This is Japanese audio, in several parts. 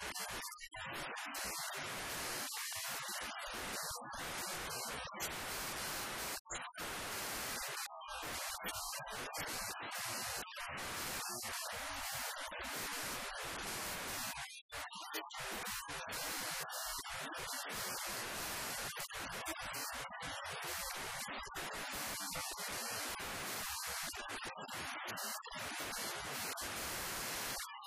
そして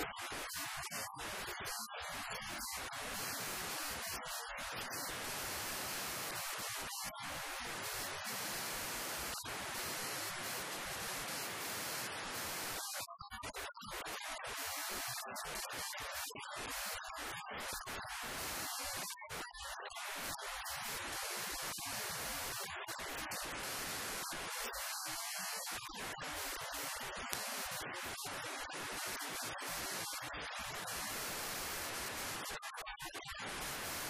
you Thank you.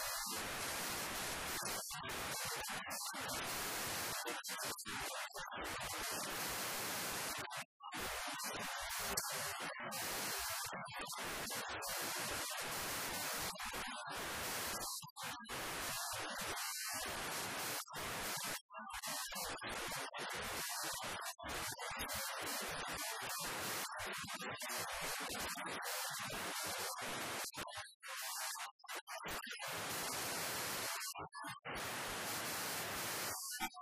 you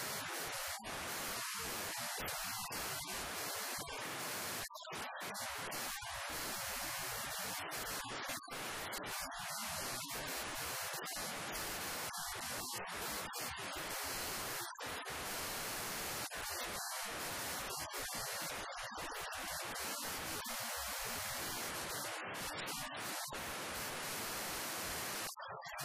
you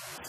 I'm